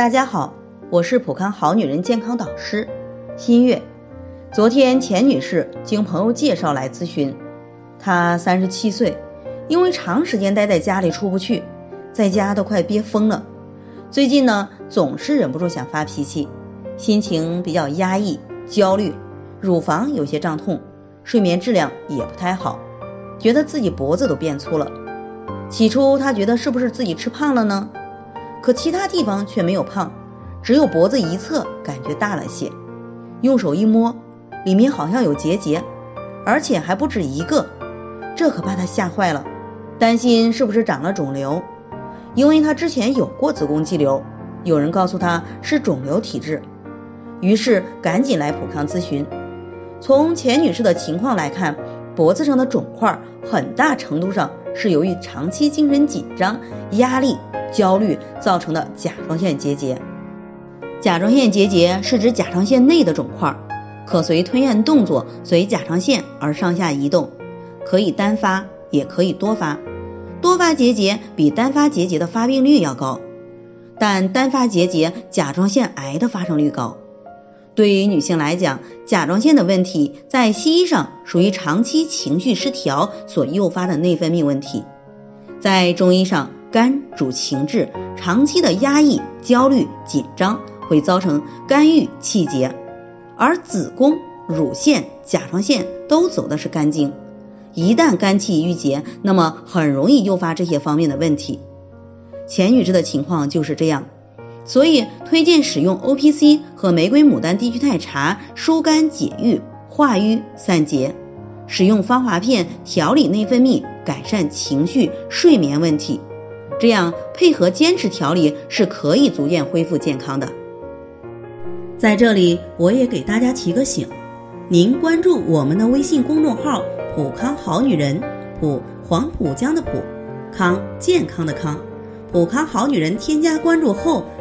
大家好，我是普康好女人健康导师新月。昨天钱女士经朋友介绍来咨询，她三十七岁，因为长时间待在家里出不去，在家都快憋疯了。最近呢，总是忍不住想发脾气，心情比较压抑、焦虑，乳房有些胀痛，睡眠质量也不太好，觉得自己脖子都变粗了。起初她觉得是不是自己吃胖了呢？可其他地方却没有胖，只有脖子一侧感觉大了些。用手一摸，里面好像有结节，而且还不止一个，这可把她吓坏了，担心是不是长了肿瘤。因为她之前有过子宫肌瘤，有人告诉她是肿瘤体质，于是赶紧来普康咨询。从钱女士的情况来看，脖子上的肿块很大程度上是由于长期精神紧张、压力。焦虑造成的甲状腺结节，甲状腺结节是指甲状腺内的肿块，可随吞咽动作随甲状腺而上下移动，可以单发也可以多发，多发结节比单发结节的发病率要高，但单发结节甲状腺癌的发生率高。对于女性来讲，甲状腺的问题在西医上属于长期情绪失调所诱发的内分泌问题，在中医上。肝主情志，长期的压抑、焦虑、紧张会造成肝郁气结，而子宫、乳腺、甲状腺都走的是肝经，一旦肝气郁结，那么很容易诱发这些方面的问题。钱女士的情况就是这样，所以推荐使用 O P C 和玫瑰牡丹低聚肽茶疏肝解郁、化瘀散结，使用芳华片调理内分泌，改善情绪、睡眠问题。这样配合坚持调理是可以逐渐恢复健康的。在这里，我也给大家提个醒：您关注我们的微信公众号“普康好女人”，普黄浦江的浦，康健康的康，普康好女人添加关注后，